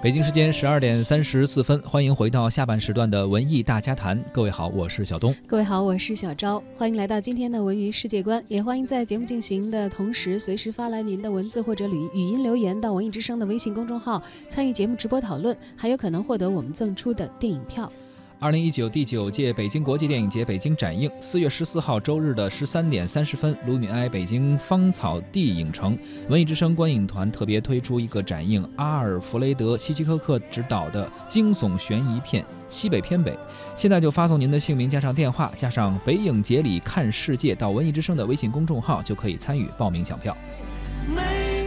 北京时间十二点三十四分，欢迎回到下半时段的文艺大家谈。各位好，我是小东。各位好，我是小昭。欢迎来到今天的文娱世界观，也欢迎在节目进行的同时，随时发来您的文字或者语语音留言到文艺之声的微信公众号，参与节目直播讨论，还有可能获得我们赠出的电影票。二零一九第九届北京国际电影节北京展映，四月十四号周日的十三点三十分，卢米埃北京芳草地影城文艺之声观影团特别推出一个展映阿尔弗雷德·希区柯克执导的惊悚悬疑片《西北偏北》。现在就发送您的姓名加上电话加上“北影节里看世界”到文艺之声的微信公众号，就可以参与报名抢票。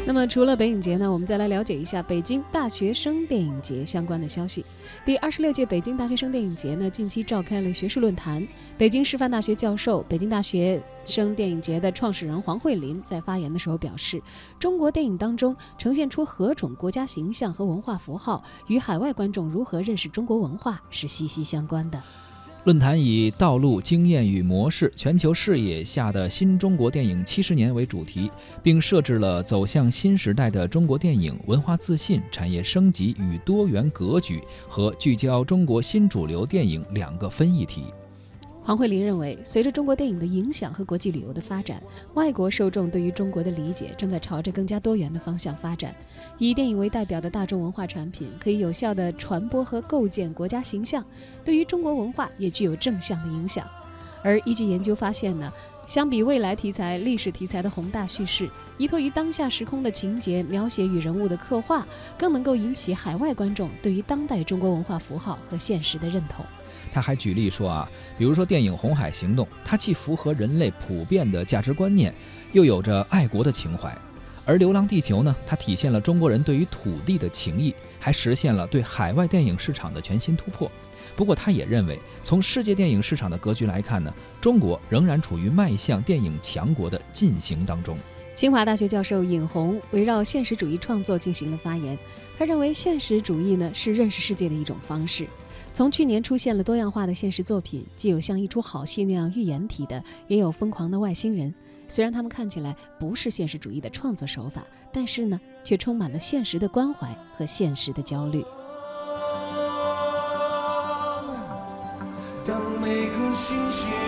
那么，除了北影节呢，我们再来了解一下北京大学生电影节相关的消息。第二十六届北京大学生电影节呢，近期召开了学术论坛。北京师范大学教授、北京大学生电影节的创始人黄慧林在发言的时候表示，中国电影当中呈现出何种国家形象和文化符号，与海外观众如何认识中国文化是息息相关的。论坛以“道路、经验与模式：全球视野下的新中国电影七十年”为主题，并设置了“走向新时代的中国电影：文化自信、产业升级与多元格局”和“聚焦中国新主流电影”两个分议题。黄慧玲认为，随着中国电影的影响和国际旅游的发展，外国受众对于中国的理解正在朝着更加多元的方向发展。以电影为代表的大众文化产品可以有效地传播和构建国家形象，对于中国文化也具有正向的影响。而依据研究发现呢，相比未来题材、历史题材的宏大叙事，依托于当下时空的情节描写与人物的刻画，更能够引起海外观众对于当代中国文化符号和现实的认同。他还举例说啊，比如说电影《红海行动》，它既符合人类普遍的价值观念，又有着爱国的情怀；而《流浪地球》呢，它体现了中国人对于土地的情谊，还实现了对海外电影市场的全新突破。不过，他也认为，从世界电影市场的格局来看呢，中国仍然处于迈向电影强国的进行当中。清华大学教授尹红围绕现实主义创作进行了发言，他认为现实主义呢是认识世界的一种方式。从去年出现了多样化的现实作品，既有像一出好戏那样预言体的，也有疯狂的外星人。虽然他们看起来不是现实主义的创作手法，但是呢，却充满了现实的关怀和现实的焦虑。当每颗星星。